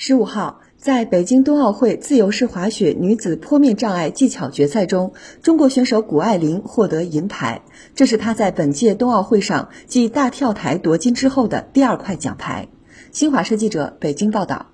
十五号在北京冬奥会自由式滑雪女子坡面障碍技巧决赛中，中国选手谷爱凌获得银牌。这是她在本届冬奥会上继大跳台夺金之后的第二块奖牌。新华社记者北京报道。